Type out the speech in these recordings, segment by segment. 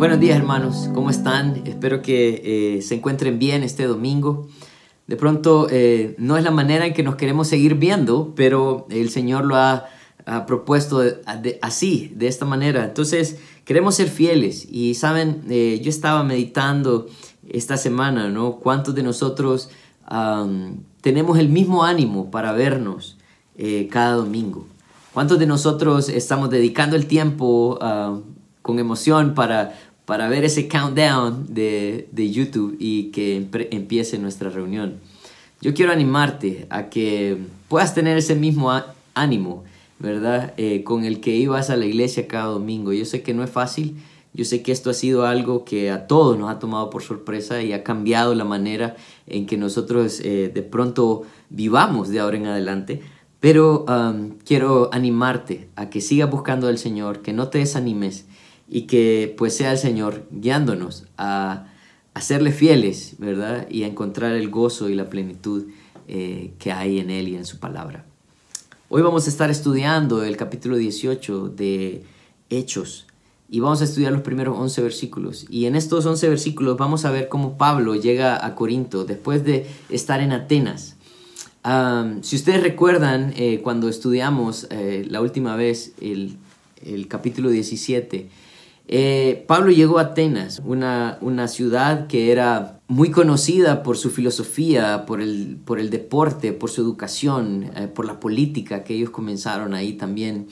Buenos días hermanos, ¿cómo están? Espero que eh, se encuentren bien este domingo. De pronto eh, no es la manera en que nos queremos seguir viendo, pero el Señor lo ha, propuesto así, de esta manera. Entonces queremos ser fieles y saben, eh, yo estaba meditando esta semana, ¿no? ¿Cuántos de nosotros tenemos el mismo ánimo para vernos cada domingo? ¿Cuántos de nosotros estamos dedicando el tiempo con emoción para para ver ese countdown de, de YouTube y que empiece nuestra reunión. Yo quiero animarte a que puedas tener ese mismo ánimo, ¿verdad? Eh, con el que ibas a la iglesia cada domingo. Yo sé que no es fácil, yo sé que esto ha sido algo que a todos nos ha tomado por sorpresa y ha cambiado la manera en que nosotros eh, de pronto vivamos de ahora en adelante. Pero um, quiero animarte a que sigas buscando al Señor, que no te desanimes, y que pues sea el Señor guiándonos a, a serle fieles, ¿verdad? Y a encontrar el gozo y la plenitud eh, que hay en Él y en su palabra. Hoy vamos a estar estudiando el capítulo 18 de Hechos y vamos a estudiar los primeros 11 versículos. Y en estos 11 versículos vamos a ver cómo Pablo llega a Corinto después de estar en Atenas. si ustedes recuerdan, eh, cuando estudiamos eh, la última vez el, el capítulo 17, eh, Pablo llegó a Atenas, una, una, ciudad que era muy conocida por su filosofía, por el, por el deporte, por su educación, eh, por la política que ellos comenzaron ahí también.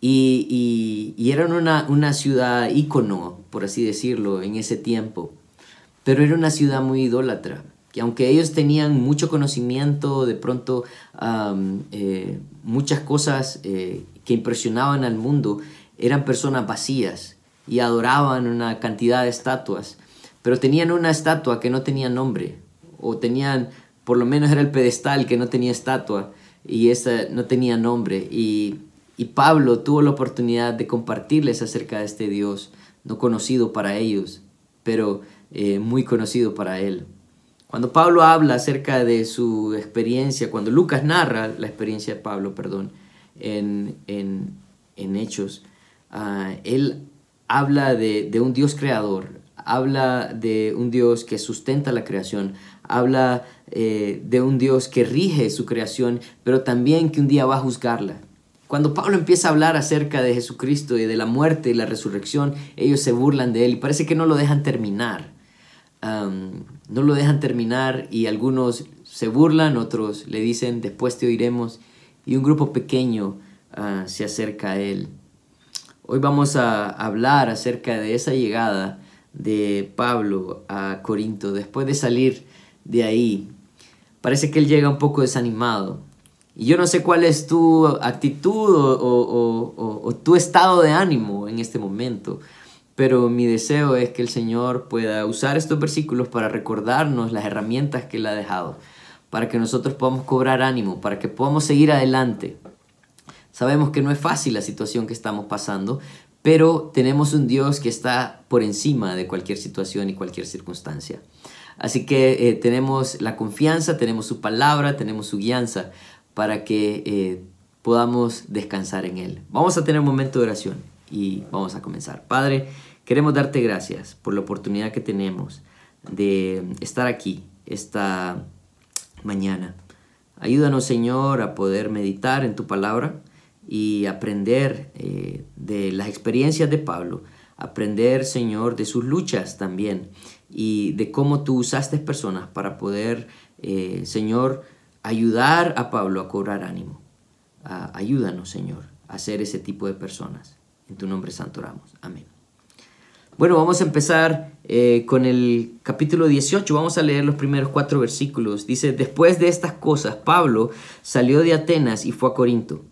y, y, eran una, una ciudad ícono, por así decirlo, en ese tiempo. Pero era una ciudad muy idólatra, que aunque ellos tenían mucho conocimiento, de pronto eh, muchas cosas que impresionaban al mundo, eran personas vacías y adoraban una cantidad de estatuas, pero tenían una estatua que no tenía nombre, o tenían, por lo menos era el pedestal que no tenía estatua, y esa no tenía nombre. Y, Pablo tuvo la oportunidad de compartirles acerca de este Dios, no conocido para ellos, pero eh, muy conocido para él. Cuando Pablo habla acerca de su experiencia, cuando Lucas narra la experiencia de Pablo, perdón, en, en, en Hechos, Ah, él habla de, un Dios creador, habla de un Dios que sustenta la creación, habla eh, de un Dios que rige su creación, pero también que un día va a juzgarla. Cuando Pablo empieza a hablar acerca de Jesucristo y de la muerte y la resurrección, ellos se burlan de él y parece que no lo dejan terminar. no lo dejan terminar y algunos se burlan, otros le dicen, después te oiremos, y un grupo pequeño ah, se acerca a él. Hoy vamos a hablar acerca de esa llegada de Pablo a Corinto después de salir de ahí. Parece que él llega un poco desanimado. Y yo no sé cuál es tu actitud o, tu estado de ánimo en este momento, pero mi deseo es que el Señor pueda usar estos versículos para recordarnos las herramientas que Él ha dejado, para que nosotros podamos cobrar ánimo, para que podamos seguir adelante. Sabemos que no es fácil la situación que estamos pasando, pero tenemos un Dios que está por encima de cualquier situación y cualquier circunstancia. Así que eh, tenemos la confianza, tenemos su palabra, tenemos su guianza para que eh, podamos descansar en Él. Vamos a tener un momento de oración y vamos a comenzar. Padre, queremos darte gracias por la oportunidad que tenemos de estar aquí esta mañana. Ayúdanos, Señor, a poder meditar en tu palabra y aprender eh, de las experiencias de Pablo, aprender, Señor, de sus luchas también y de cómo tú usaste personas para poder, eh, Señor, ayudar a Pablo a cobrar ánimo. ayúdanos, Señor, a ser ese tipo de personas. En tu nombre santo oramos. Amén. Bueno, vamos a empezar eh, con el capítulo 18. Vamos a leer los primeros cuatro versículos. Dice, después de estas cosas, Pablo salió de Atenas y fue a Corinto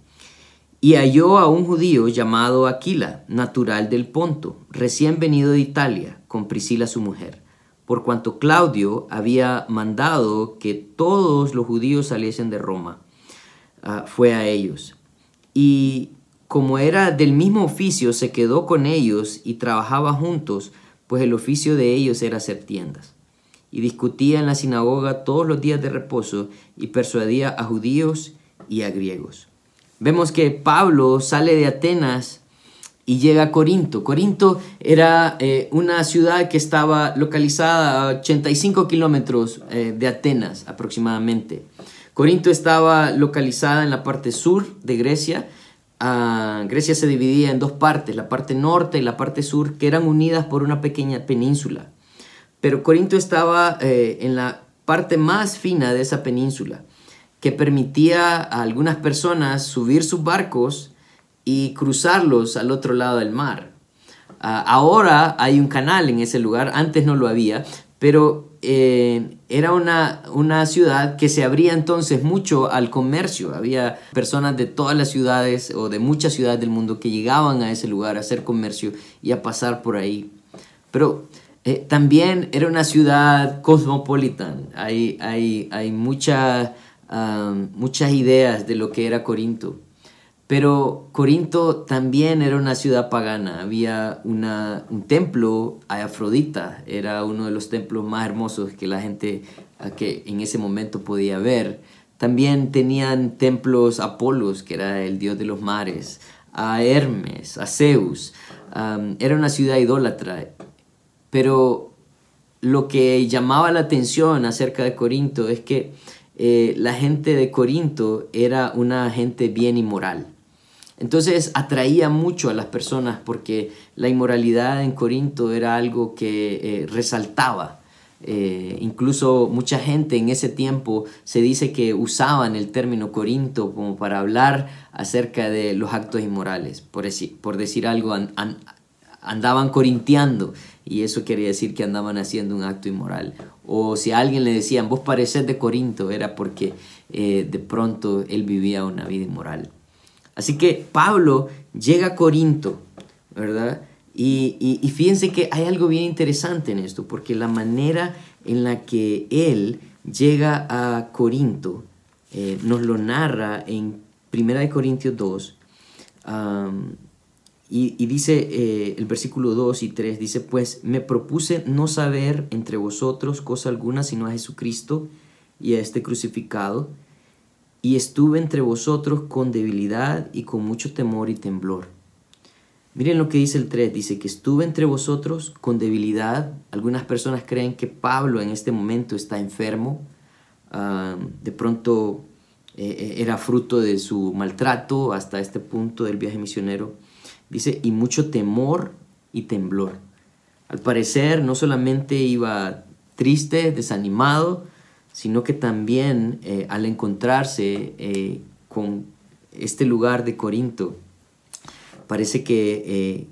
y halló a un judío llamado Aquila, natural del Ponto, recién venido de Italia, con Priscila su mujer, por cuanto Claudio había mandado que todos los judíos saliesen de Roma. Ah, fue a ellos. Y como era del mismo oficio, se quedó con ellos y trabajaba juntos, pues el oficio de ellos era hacer tiendas. Y discutía en la sinagoga todos los días de reposo y persuadía a judíos y a griegos. Vemos que Pablo sale de Atenas y llega a Corinto. Corinto era eh, una ciudad que estaba localizada a 85 kilómetros eh, de Atenas aproximadamente. Corinto estaba localizada en la parte sur de Grecia. Ah, Grecia se dividía en dos partes, la parte norte y la parte sur, que eran unidas por una pequeña península. Pero Corinto estaba eh, en la parte más fina de esa península, que permitía a algunas personas subir sus barcos y cruzarlos al otro lado del mar. Ah, ahora hay un canal en ese lugar, antes no lo había, pero eh, era una, una ciudad que se abría entonces mucho al comercio. Había personas de todas las ciudades o de muchas ciudades del mundo que llegaban a ese lugar a hacer comercio y a pasar por ahí. Pero eh, también era una ciudad cosmopolita. Hay, hay, hay muchas ideas de lo que era Corinto. Pero Corinto también era una ciudad pagana. Había un templo a Afrodita. Era uno de los templos más hermosos que la gente que en ese momento podía ver. También tenían templos a Apolos, que era el dios de los mares, a Hermes, a Zeus. era una ciudad idólatra. Pero lo que llamaba la atención acerca de Corinto es que eh, la gente de Corinto era una gente bien inmoral. Entonces atraía mucho a las personas porque la inmoralidad en Corinto era algo que eh, resaltaba. Eh, incluso mucha gente en ese tiempo se dice que usaban el término Corinto como para hablar acerca de los actos inmorales. Por decir, por decir algo, andaban corintiando y eso quería decir que andaban haciendo un acto inmoral. O si a alguien le decían, vos pareces de Corinto, era porque eh, de pronto él vivía una vida inmoral. Así que Pablo llega a Corinto, ¿verdad? Y, fíjense que hay algo bien interesante en esto, porque la manera en la que él llega a Corinto eh, nos lo narra en 1 Corintios 2. Y, dice eh, el versículo 2 y 3, dice, pues me propuse no saber entre vosotros cosa alguna sino a Jesucristo y a este crucificado y estuve entre vosotros con debilidad y con mucho temor y temblor. Miren lo que dice el 3, dice que estuve entre vosotros con debilidad. Algunas personas creen que Pablo en este momento está enfermo. Ah, de pronto eh, eh, era fruto de su maltrato hasta este punto del viaje misionero. Dice, y mucho temor y temblor. Al parecer no solamente iba triste, desanimado, sino que también eh, al encontrarse eh, con este lugar de Corinto, parece que eh,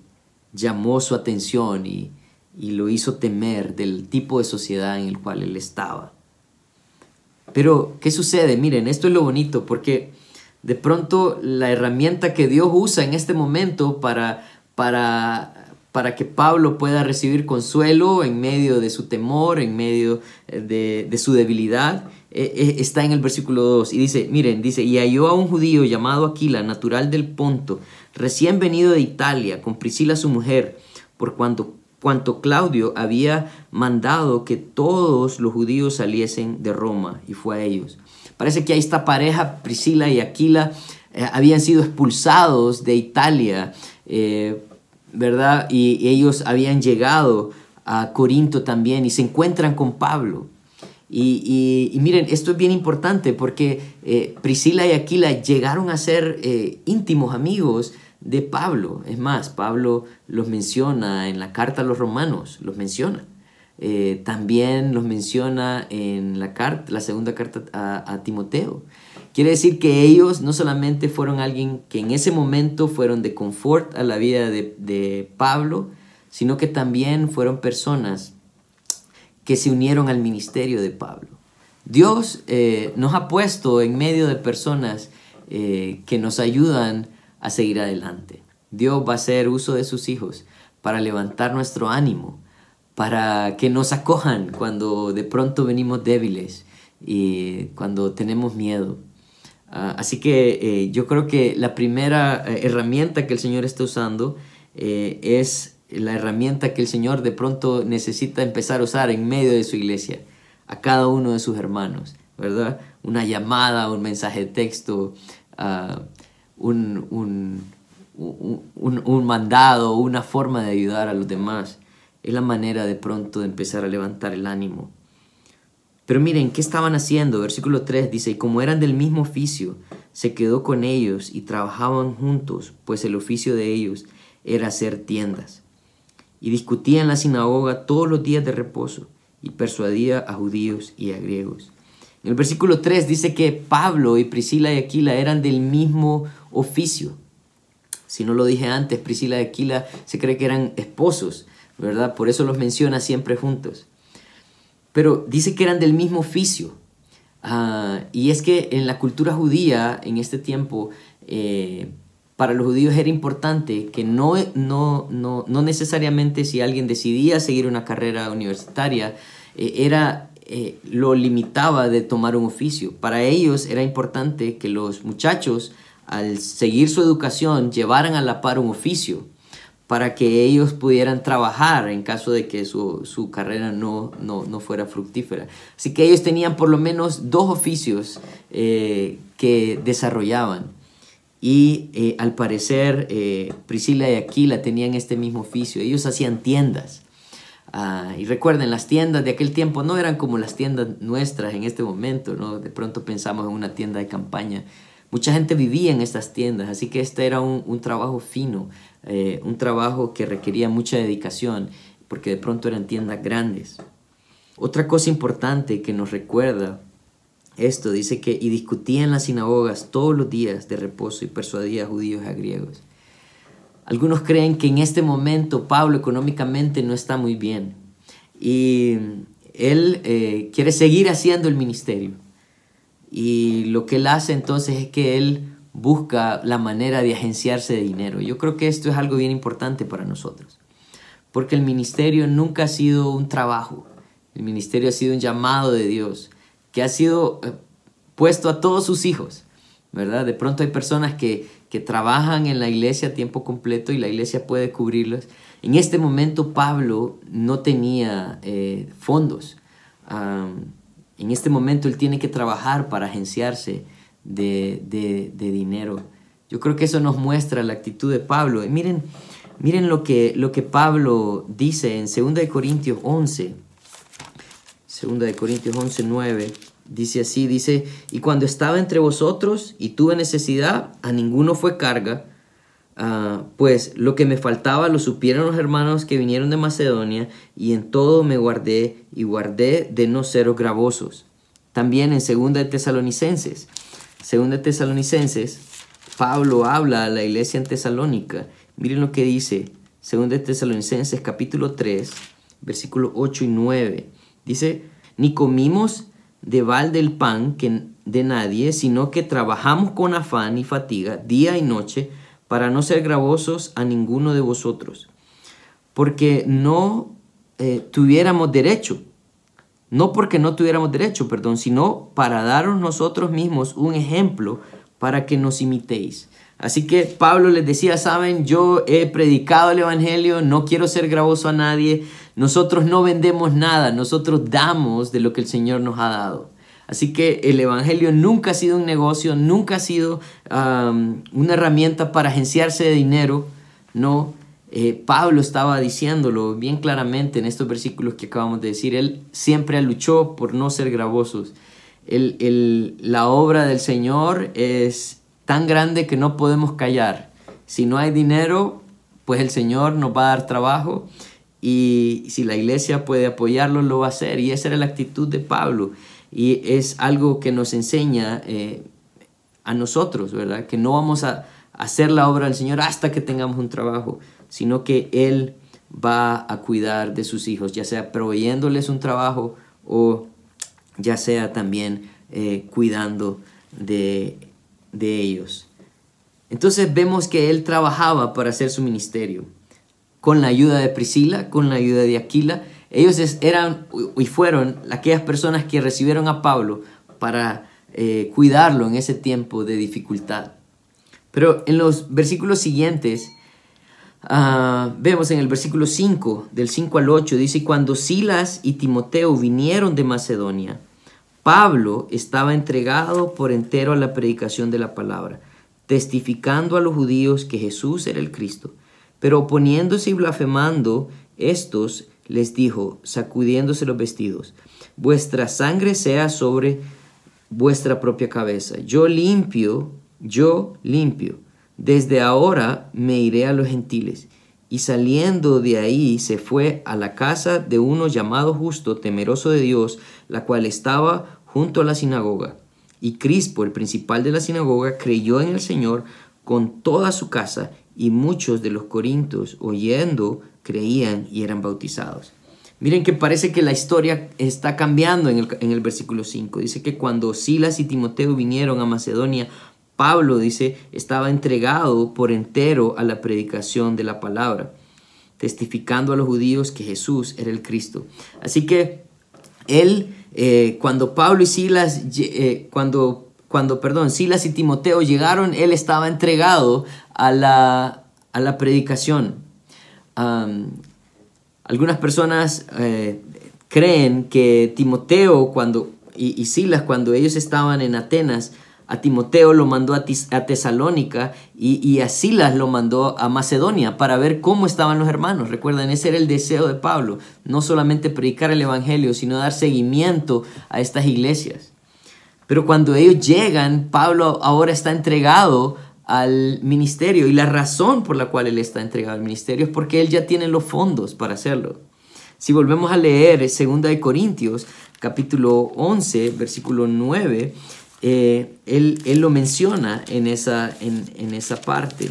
llamó su atención y, y lo hizo temer del tipo de sociedad en el cual él estaba. Pero, ¿qué sucede? Miren, esto es lo bonito, porque de pronto la herramienta que Dios usa en este momento para, para para que Pablo pueda recibir consuelo en medio de su temor, en medio eh, de, su debilidad, eh, eh, está en el versículo 2 y dice, miren, dice, y halló a un judío llamado Aquila, natural del Ponto, recién venido de Italia, con Priscila su mujer, por cuanto, cuanto Claudio había mandado que todos los judíos saliesen de Roma, y fue a ellos. Parece que ahí esta pareja, Priscila y Aquila, habían sido expulsados de Italia ¿verdad? Y, ellos habían llegado a Corinto también y se encuentran con Pablo. Y, miren, esto es bien importante porque eh, Priscila y Aquila llegaron a ser eh, íntimos amigos de Pablo. Es más, Pablo los menciona en la carta a los romanos, los menciona. Eh, también los menciona en la, carta, la segunda carta a, Timoteo. Quiere decir que ellos no solamente fueron alguien que en ese momento fueron de confort a la vida de, Pablo, sino que también fueron personas que se unieron al ministerio de Pablo. Dios eh, nos ha puesto en medio de personas eh, que nos ayudan a seguir adelante. Dios va a hacer uso de sus hijos para levantar nuestro ánimo, para que nos acojan cuando de pronto venimos débiles y cuando tenemos miedo. Ah, así que eh, yo creo que la primera eh, herramienta que el Señor está usando eh, es la herramienta que el Señor de pronto necesita empezar a usar en medio de su iglesia, a cada uno de sus hermanos, ¿verdad? Una llamada, un mensaje de texto, ah, un, un, mandado, una forma de ayudar a los demás. Es la manera de pronto de empezar a levantar el ánimo. Pero miren, ¿qué estaban haciendo? Versículo 3 dice, y como eran del mismo oficio, se quedó con ellos y trabajaban juntos, pues el oficio de ellos era hacer tiendas. Y discutía en la sinagoga todos los días de reposo y persuadía a judíos y a griegos. En el versículo 3 dice que Pablo y Priscila y Aquila eran del mismo oficio. Si no lo dije antes, Priscila y Aquila se cree que eran esposos, ¿verdad? Por eso los menciona siempre juntos. Pero dice que eran del mismo oficio. Ah, y es que en la cultura judía, en este tiempo, eh, para los judíos era importante que no, no, no, no, necesariamente si alguien decidía seguir una carrera universitaria, eh, era, eh, lo limitaba de tomar un oficio. Para ellos era importante que los muchachos al seguir su educación, llevaran a la par un oficio para que ellos pudieran trabajar en caso de que su, carrera no, no, fuera fructífera. Así que ellos tenían por lo menos dos oficios eh, que desarrollaban. Y eh, al parecer eh, Priscila y Aquila tenían este mismo oficio. Ellos hacían tiendas. Ah, y recuerden, las tiendas de aquel tiempo no eran como las tiendas nuestras en este momento. ¿no? De pronto pensamos en una tienda de campaña Mucha gente vivía en estas tiendas, así que este era un, trabajo fino, eh, un trabajo que requería mucha dedicación, porque de pronto eran tiendas grandes. Otra cosa importante que nos recuerda esto, dice que y discutía en las sinagogas todos los días de reposo y persuadía a judíos y a griegos. Algunos creen que en este momento Pablo económicamente no está muy bien y él eh, quiere seguir haciendo el ministerio. Y lo que él hace entonces es que él busca la manera de agenciarse de dinero. Yo creo que esto es algo bien importante para nosotros, porque el ministerio nunca ha sido un trabajo, el ministerio ha sido un llamado de Dios, que ha sido eh, puesto a todos sus hijos, ¿verdad? De pronto hay personas que, que trabajan en la iglesia a tiempo completo y la iglesia puede cubrirlos. En este momento Pablo no tenía eh, fondos. En este momento él tiene que trabajar para agenciarse de, dinero. Yo creo que eso nos muestra la actitud de Pablo. Y miren, miren lo que, lo que Pablo dice en 2 Corintios 11. 2 Corintios 11, 9. Dice así, dice, y cuando estaba entre vosotros y tuve necesidad, a ninguno fue carga, Ah, pues lo que me faltaba lo supieron los hermanos que vinieron de Macedonia y en todo me guardé y guardé de no ser gravosos. También en segunda de Tesalonicenses, segunda de Tesalonicenses, Pablo habla a la iglesia en Tesalónica. Miren lo que dice, segunda de Tesalonicenses capítulo 3, versículo 8 y 9. Dice, ni comimos de balde el pan que de nadie, sino que trabajamos con afán y fatiga día y noche para no ser gravosos a ninguno de vosotros, porque no eh, tuviéramos derecho, no porque no tuviéramos derecho, perdón, sino para daros nosotros mismos un ejemplo para que nos imitéis. Así que Pablo les decía, saben, yo he predicado el Evangelio, no quiero ser gravoso a nadie, nosotros no vendemos nada, nosotros damos de lo que el Señor nos ha dado. Así que el Evangelio nunca ha sido un negocio, nunca ha sido una herramienta para agenciarse de dinero. No, eh, Pablo estaba diciéndolo bien claramente en estos versículos que acabamos de decir. Él siempre luchó por no ser gravosos. la obra del Señor es tan grande que no podemos callar. Si no hay dinero, pues el Señor nos va a dar trabajo y si la iglesia puede apoyarlo, lo va a hacer. Y esa era la actitud de Pablo. Y es algo que nos enseña eh, a nosotros, ¿verdad? Que no vamos a hacer la obra del Señor hasta que tengamos un trabajo, sino que Él va a cuidar de sus hijos, ya sea proveyéndoles un trabajo o ya sea también eh, cuidando de, de ellos. Entonces vemos que Él trabajaba para hacer su ministerio, con la ayuda de Priscila, con la ayuda de Aquila, ellos eran y fueron aquellas personas que recibieron a Pablo para eh, cuidarlo en ese tiempo de dificultad. Pero en los versículos siguientes, ah, vemos en el versículo 5, del 5 al 8, dice, cuando Silas y Timoteo vinieron de Macedonia, Pablo estaba entregado por entero a la predicación de la palabra, testificando a los judíos que Jesús era el Cristo. Pero oponiéndose y blasfemando, estos les dijo, sacudiéndose los vestidos, vuestra sangre sea sobre vuestra propia cabeza. Yo limpio, yo limpio. Desde ahora me iré a los gentiles. Y saliendo de ahí se fue a la casa de uno llamado justo, temeroso de Dios, la cual estaba junto a la sinagoga. Y Crispo, el principal de la sinagoga, creyó en el Señor con toda su casa, y muchos de los corintios, oyendo, creían y eran bautizados. Miren que parece que la historia está cambiando en el, versículo 5. Dice que cuando Silas y Timoteo vinieron a Macedonia, Pablo dice, estaba entregado por entero a la predicación de la palabra, testificando a los judíos que Jesús era el Cristo. Así que él, eh, cuando Pablo y Silas, eh, cuando, cuando, perdón, Silas y Timoteo llegaron, él estaba entregado a la, a la predicación. Algunas personas eh, creen que Timoteo cuando, y Silas, cuando ellos estaban en Atenas, a Timoteo lo mandó a, Tesalónica y, a Silas lo mandó a Macedonia para ver cómo estaban los hermanos. Recuerden, ese era el deseo de Pablo, no solamente predicar el Evangelio, sino dar seguimiento a estas iglesias. Pero cuando ellos llegan, Pablo ahora está entregado al ministerio y la razón por la cual él está entregado al ministerio es porque él ya tiene los fondos para hacerlo. Si volvemos a leer 2 de Corintios, capítulo 11, versículo 9, eh, él, lo menciona en esa, en, esa parte.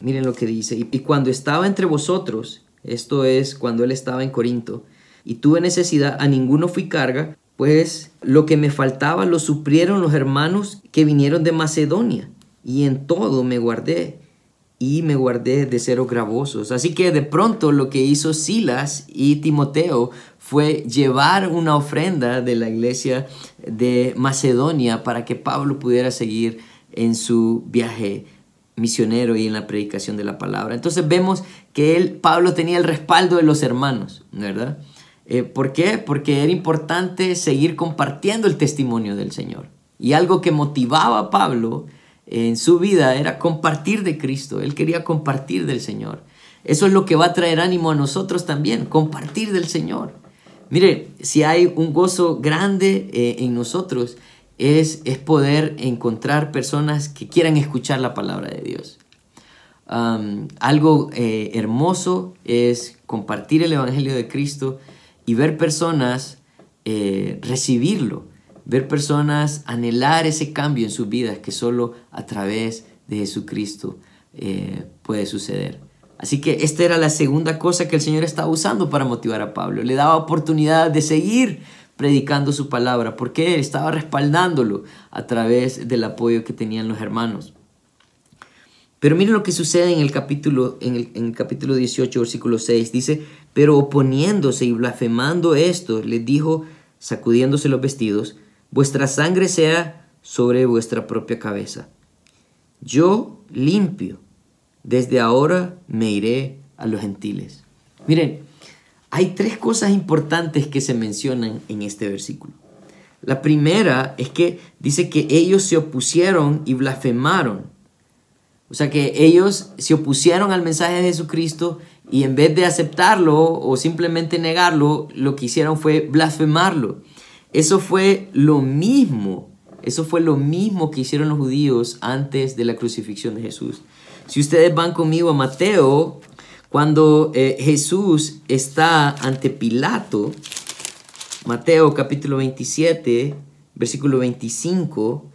Miren lo que dice. Y, y, cuando estaba entre vosotros, esto es cuando él estaba en Corinto, y tuve necesidad, a ninguno fui carga, pues lo que me faltaba lo suplieron los hermanos que vinieron de Macedonia, y en todo me guardé, y me guardé de cero gravosos. Así que de pronto lo que hizo Silas y Timoteo fue llevar una ofrenda de la iglesia de Macedonia para que Pablo pudiera seguir en su viaje misionero y en la predicación de la palabra. Entonces vemos que él, Pablo tenía el respaldo de los hermanos, ¿verdad? Eh, ¿Por qué? Porque era importante seguir compartiendo el testimonio del Señor. Y algo que motivaba a Pablo en su vida era compartir de Cristo. Él quería compartir del Señor. Eso es lo que va a traer ánimo a nosotros también, compartir del Señor. Mire, si hay un gozo grande eh, en nosotros, es, es, poder encontrar personas que quieran escuchar la palabra de Dios. algo eh, hermoso es compartir el Evangelio de Cristo y ver personas eh, recibirlo, ver personas anhelar ese cambio en sus vidas que solo a través de Jesucristo puede suceder. Así que esta era la segunda cosa que el Señor estaba usando para motivar a Pablo. Le daba oportunidad de seguir predicando su palabra, porque estaba respaldándolo a través del apoyo que tenían los hermanos. Pero miren lo que sucede en el capítulo, en el, capítulo 18, versículo 6. Dice, pero oponiéndose y blasfemando esto, les dijo, sacudiéndose los vestidos, vuestra sangre sea sobre vuestra propia cabeza. Yo limpio desde ahora me iré a los gentiles. Miren, hay tres cosas importantes que se mencionan en este versículo. La primera es que dice que ellos se opusieron y blasfemaron. O sea que ellos se opusieron al mensaje de Jesucristo y en vez de aceptarlo o simplemente negarlo, lo que hicieron fue blasfemarlo. Eso fue lo mismo, eso fue lo mismo que hicieron los judíos antes de la crucifixión de Jesús. Si ustedes van conmigo a Mateo, cuando eh, Jesús está ante Pilato, Mateo capítulo 27, versículo 25,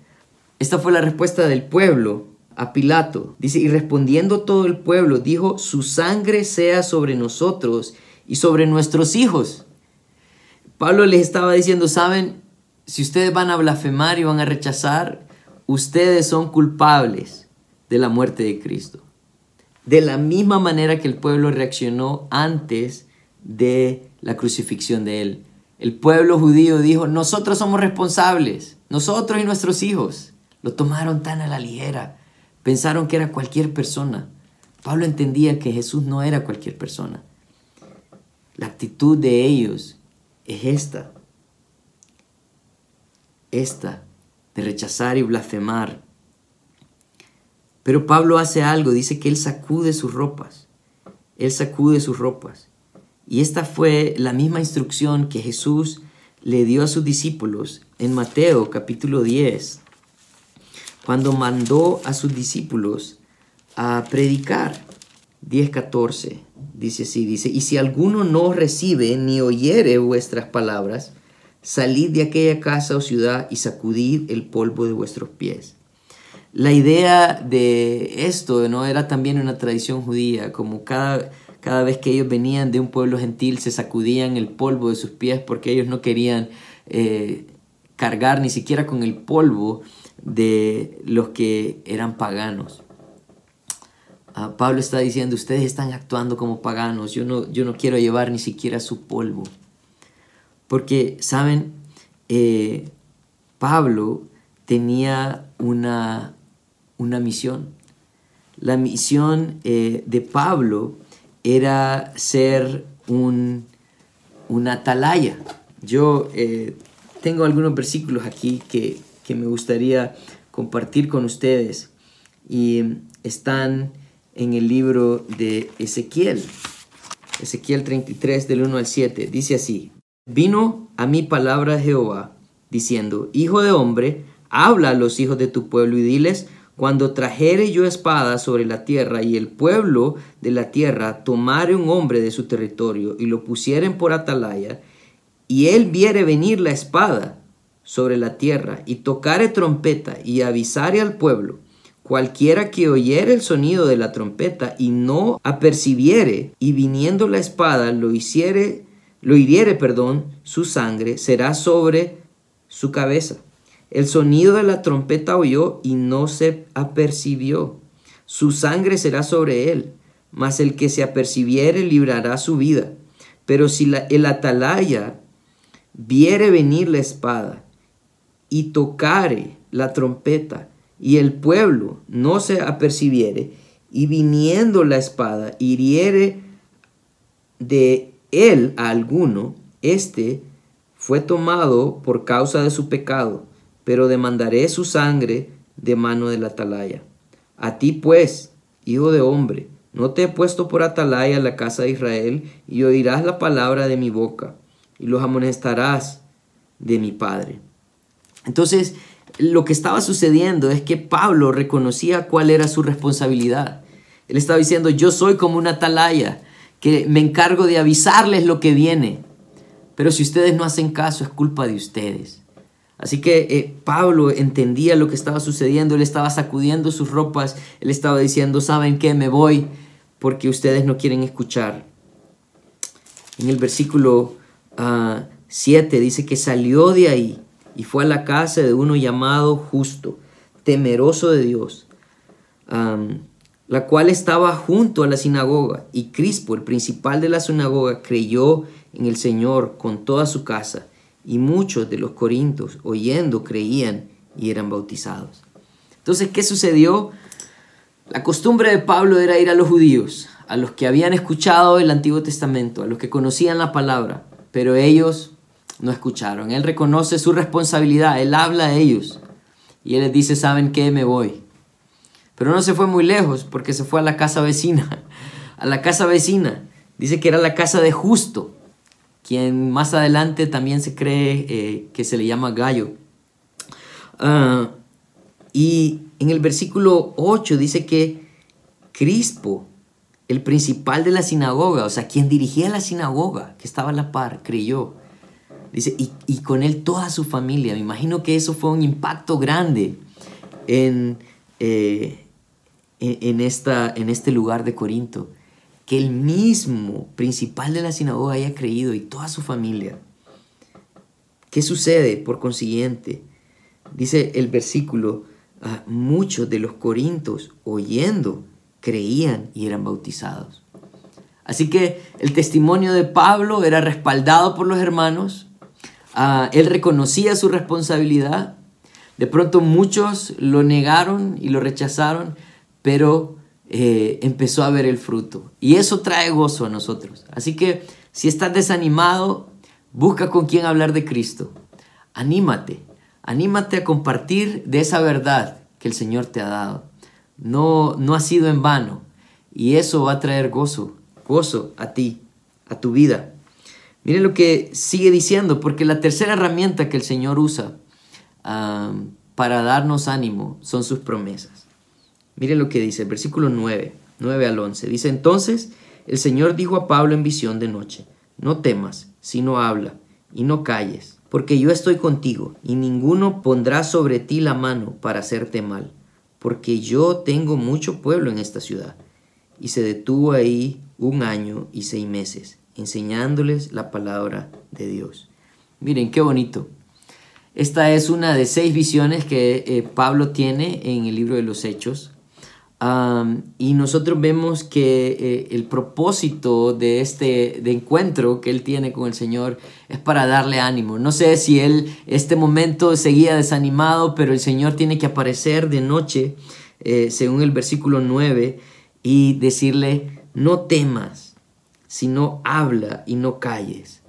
esta fue la respuesta del pueblo a Pilato. Dice, y respondiendo todo el pueblo, dijo, su sangre sea sobre nosotros y sobre nuestros hijos. Pablo les estaba diciendo, saben, si ustedes van a blasfemar y van a rechazar, ustedes son culpables de la muerte de Cristo. De la misma manera que el pueblo reaccionó antes de la crucifixión de él. El pueblo judío dijo, nosotros somos responsables, nosotros y nuestros hijos. Lo tomaron tan a la ligera, pensaron que era cualquier persona. Pablo entendía que Jesús no era cualquier persona. La actitud de ellos es esta, esta, de rechazar y blasfemar Pero Pablo hace algo, dice que él sacude sus ropas. Él sacude sus ropas. Y esta fue la misma instrucción que Jesús le dio a sus discípulos en Mateo capítulo 10, cuando mandó a sus discípulos a predicar. 10.14 dice así, dice, y si alguno no recibe ni oyere vuestras palabras, salid de aquella casa o ciudad y sacudid el polvo de vuestros pies. La idea de esto no era también una tradición judía, como cada, cada vez que ellos venían de un pueblo gentil se sacudían el polvo de sus pies porque ellos no querían eh, cargar ni siquiera con el polvo de los que eran paganos. Pablo está diciendo, ustedes están actuando como paganos, yo no, yo no quiero llevar ni siquiera su polvo. Porque, ¿saben? Eh, Pablo tenía una, una misión. La misión eh, de Pablo era ser un, atalaya. Yo eh, tengo algunos versículos aquí que, que me gustaría compartir con ustedes y están en el libro de Ezequiel. Ezequiel 33 del 1 al 7. Dice así, vino a mi palabra Jehová diciendo, Hijo de hombre, habla a los hijos de tu pueblo y diles, cuando trajere yo espada sobre la tierra y el pueblo de la tierra tomare un hombre de su territorio y lo pusieren por atalaya, y él viere venir la espada sobre la tierra y tocare trompeta y avisare al pueblo, Cualquiera que oyere el sonido de la trompeta y no apercibiere, y viniendo la espada lo hiciere, lo hiriere, perdón, su sangre será sobre su cabeza. El sonido de la trompeta oyó y no se apercibió. Su sangre será sobre él, mas el que se apercibiere librará su vida. Pero si el atalaya viere venir la espada y tocare la trompeta, y el pueblo no se apercibiere, y viniendo la espada hiriere de él a alguno, éste fue tomado por causa de su pecado, pero demandaré su sangre de mano del atalaya. A ti pues, hijo de hombre, no te he puesto por atalaya la casa de Israel, y oirás la palabra de mi boca, y los amonestarás de mi Padre. Entonces, lo que estaba sucediendo es que Pablo reconocía cuál era su responsabilidad. Él estaba diciendo, yo soy como una atalaya, que me encargo de avisarles lo que viene. Pero si ustedes no hacen caso, es culpa de ustedes. Así que eh, Pablo entendía lo que estaba sucediendo, él estaba sacudiendo sus ropas, él estaba diciendo, ¿saben qué? Me voy porque ustedes no quieren escuchar. En el versículo 7 ah, dice que salió de ahí y fue a la casa de uno llamado justo, temeroso de Dios, la cual estaba junto a la sinagoga. Y Crispo, el principal de la sinagoga, creyó en el Señor con toda su casa. Y muchos de los corintios, oyendo, creían y eran bautizados. Entonces, ¿qué sucedió? La costumbre de Pablo era ir a los judíos, a los que habían escuchado el Antiguo Testamento, a los que conocían la palabra, pero ellos no escucharon. Él reconoce su responsabilidad, él habla a ellos y él les dice, ¿saben qué? Me voy. Pero no se fue muy lejos porque se fue a la casa vecina. A la casa vecina. Dice que era la casa de Justo, quien más adelante también se cree eh, que se le llama Gallo. Ah, y en el versículo 8 dice que Crispo, el principal de la sinagoga, o sea, quien dirigía la sinagoga, que estaba a la par, creyó. Dice, y, con él toda su familia. Me imagino que eso fue un impacto grande en, eh, en, esta, en este lugar de Corinto. Que el mismo principal de la sinagoga haya creído y toda su familia. ¿Qué sucede por consiguiente? Dice el versículo, ah, muchos de los corintos oyendo creían y eran bautizados. Así que el testimonio de Pablo era respaldado por los hermanos, Ah, él reconocía su responsabilidad. De pronto muchos lo negaron y lo rechazaron, pero eh, empezó a ver el fruto. Y eso trae gozo a nosotros. Así que si estás desanimado, busca con quién hablar de Cristo. Anímate, anímate a compartir de esa verdad que el Señor te ha dado. no, no ha sido en vano. Y eso va a traer gozo, gozo a ti, a tu vida. Miren lo que sigue diciendo, porque la tercera herramienta que el Señor usa para darnos ánimo son sus promesas. Miren lo que dice el versículo 9, 9 al 11. Dice, entonces el Señor dijo a Pablo en visión de noche, no temas, sino habla, y no calles, porque yo estoy contigo, y ninguno pondrá sobre ti la mano para hacerte mal, porque yo tengo mucho pueblo en esta ciudad. Y se detuvo ahí un año y seis meses, enseñándoles la palabra de Dios. Miren, qué bonito. Esta es una de seis visiones que eh, Pablo tiene en el libro de los Hechos. y nosotros vemos que eh, el propósito de este de encuentro que él tiene con el Señor es para darle ánimo. No sé si él este momento seguía desanimado, pero el Señor tiene que aparecer de noche, eh, según el versículo 9, y decirle, no temas, sino habla y no calles.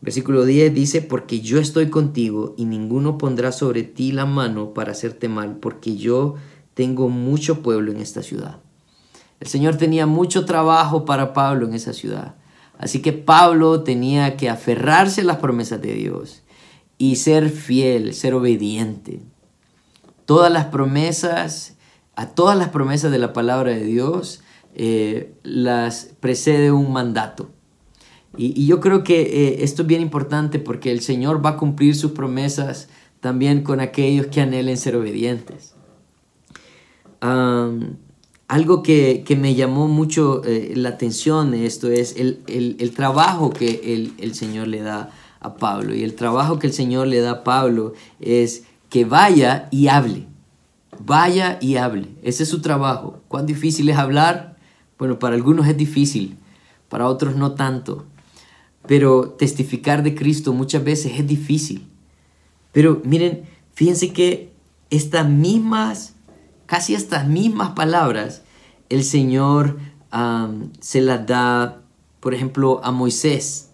Versículo 10 dice, porque yo estoy contigo y ninguno pondrá sobre ti la mano para hacerte mal, porque yo tengo mucho pueblo en esta ciudad. El Señor tenía mucho trabajo para Pablo en esa ciudad. Así que Pablo tenía que aferrarse a las promesas de Dios y ser fiel, ser obediente. Todas las promesas, a todas las promesas de la palabra de Dios, eh, las precede un mandato. Y, yo creo que eh, esto es bien importante porque el Señor va a cumplir sus promesas también con aquellos que anhelen ser obedientes. algo que, me llamó mucho eh, la atención de esto es el, trabajo que el, el, Señor le da a Pablo. Y el trabajo que el Señor le da a Pablo es que vaya y hable. Vaya y hable. Ese es su trabajo. ¿Cuán difícil es hablar? Bueno, para algunos es difícil, para otros no tanto. Pero testificar de Cristo muchas veces es difícil. Pero miren, fíjense que estas mismas, casi estas mismas palabras, el Señor se las da, por ejemplo, a Moisés,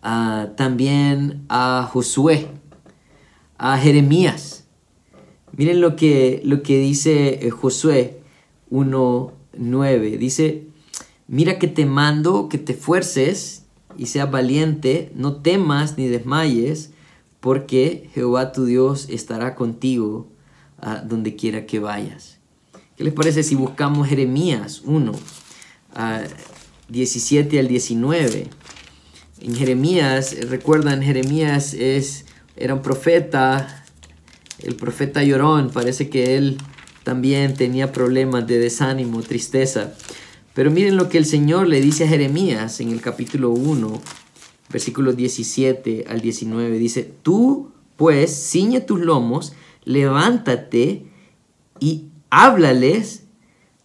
también a Josué, a Jeremías. Miren lo que, lo que dice eh, Josué 1, 9. Dice, mira que te mando que te fuerces y seas valiente, no temas ni desmayes, porque Jehová tu Dios estará contigo a donde quiera que vayas. ¿Qué les parece si buscamos Jeremías 1, 17 al 19? En Jeremías, recuerdan, Jeremías es, era un profeta, el profeta llorón, parece que él también tenía problemas de desánimo, tristeza. Pero miren lo que el Señor le dice a Jeremías en el capítulo 1, versículos 17 al 19. Dice, tú pues ciñe tus lomos, levántate y háblales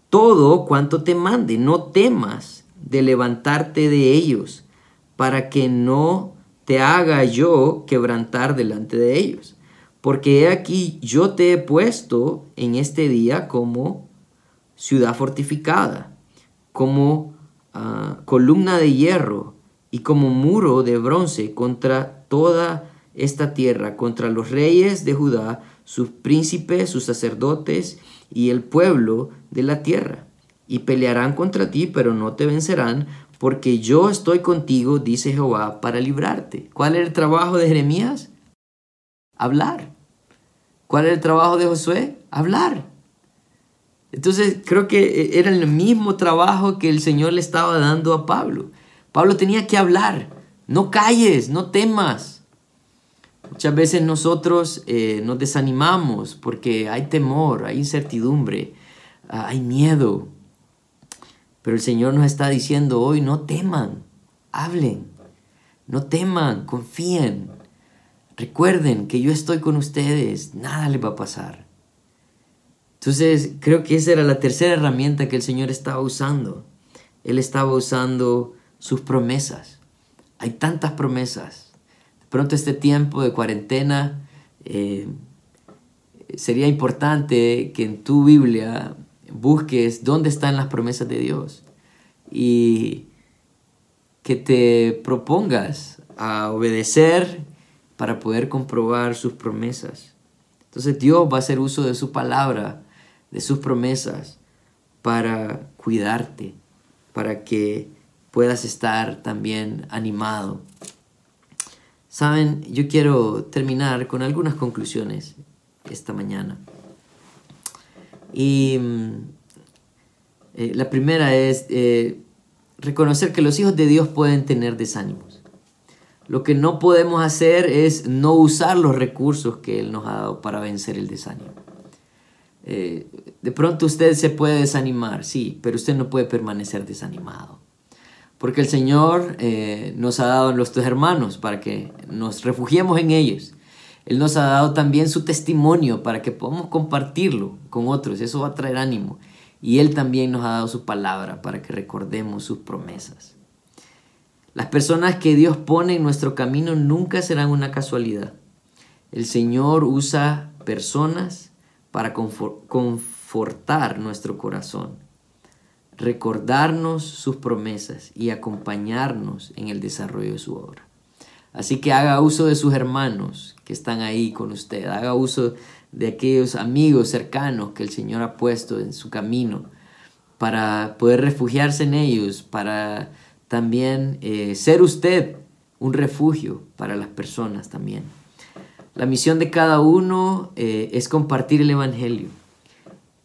todo cuanto te mande. No temas de levantarte de ellos, para que no te haga yo quebrantar delante de ellos porque he aquí yo te he puesto en este día como ciudad fortificada, como ah, columna de hierro y como muro de bronce contra toda esta tierra, contra los reyes de Judá, sus príncipes, sus sacerdotes y el pueblo de la tierra. Y pelearán contra ti, pero no te vencerán, porque yo estoy contigo, dice Jehová, para librarte. ¿Cuál es el trabajo de Jeremías? Hablar. ¿Cuál era el trabajo de Josué? Hablar. Entonces creo que era el mismo trabajo que el Señor le estaba dando a Pablo. Pablo tenía que hablar. No calles, no temas. Muchas veces nosotros eh, nos desanimamos porque hay temor, hay incertidumbre, ah, hay miedo. Pero el Señor nos está diciendo hoy, no teman, hablen, no teman, confíen. Recuerden que yo estoy con ustedes, nada les va a pasar. Entonces, creo que esa era la tercera herramienta que el Señor estaba usando. Él estaba usando sus promesas. Hay tantas promesas. De pronto este tiempo de cuarentena eh, sería importante que en tu Biblia busques dónde están las promesas de Dios y que te propongas a obedecer para poder comprobar sus promesas. Entonces Dios va a hacer uso de su palabra de sus promesas para cuidarte, para que puedas estar también animado. Saben, yo quiero terminar con algunas conclusiones esta mañana. Y mm, eh, la primera es eh, reconocer que los hijos de Dios pueden tener desánimos. Lo que no podemos hacer es no usar los recursos que Él nos ha dado para vencer el desánimo. Eh, de pronto usted se puede desanimar, sí, pero usted no puede permanecer desanimado. Porque el Señor eh, nos ha dado a nuestros hermanos para que nos refugiemos en ellos. Él nos ha dado también su testimonio para que podamos compartirlo con otros. Eso va a traer ánimo. Y Él también nos ha dado su palabra para que recordemos sus promesas. Las personas que Dios pone en nuestro camino nunca serán una casualidad. El Señor usa personas para confortar nuestro corazón, recordarnos sus promesas y acompañarnos en el desarrollo de su obra. Así que haga uso de sus hermanos que están ahí con usted, haga uso de aquellos amigos cercanos que el Señor ha puesto en su camino para poder refugiarse en ellos, para también eh, ser usted un refugio para las personas también. La misión de cada uno eh, es compartir el Evangelio.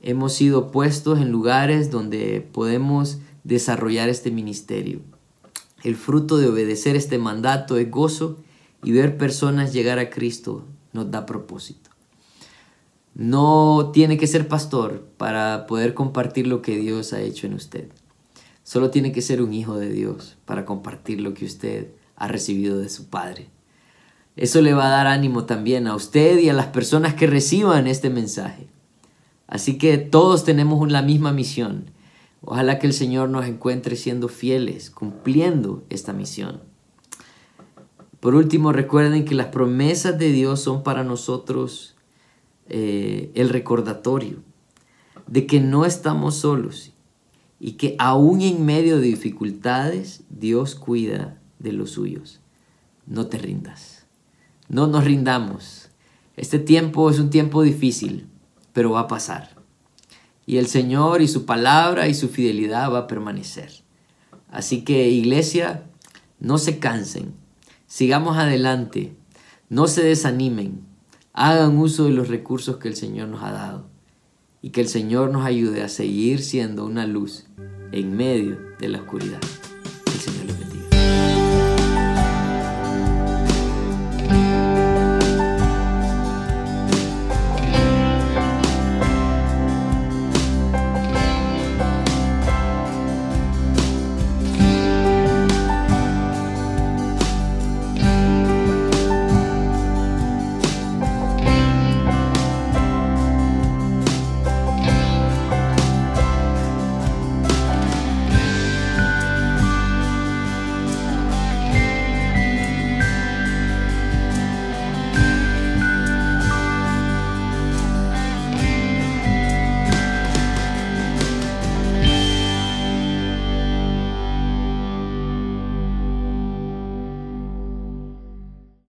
Hemos sido puestos en lugares donde podemos desarrollar este ministerio. El fruto de obedecer este mandato es gozo y ver personas llegar a Cristo nos da propósito. No tiene que ser pastor para poder compartir lo que Dios ha hecho en usted. Solo tiene que ser un hijo de Dios para compartir lo que usted ha recibido de su Padre. Eso le va a dar ánimo también a usted y a las personas que reciban este mensaje. Así que todos tenemos la misma misión. Ojalá que el Señor nos encuentre siendo fieles, cumpliendo esta misión. Por último, recuerden que las promesas de Dios son para nosotros eh, el recordatorio de que no estamos solos y que aún en medio de dificultades Dios cuida de los suyos. No te rindas. No nos rindamos. Este tiempo es un tiempo difícil, pero va a pasar. Y el Señor y su palabra y su fidelidad va a permanecer. Así que iglesia, no se cansen. Sigamos adelante. No se desanimen. Hagan uso de los recursos que el Señor nos ha dado. Y que el Señor nos ayude a seguir siendo una luz en medio de la oscuridad. El Señor les bendiga.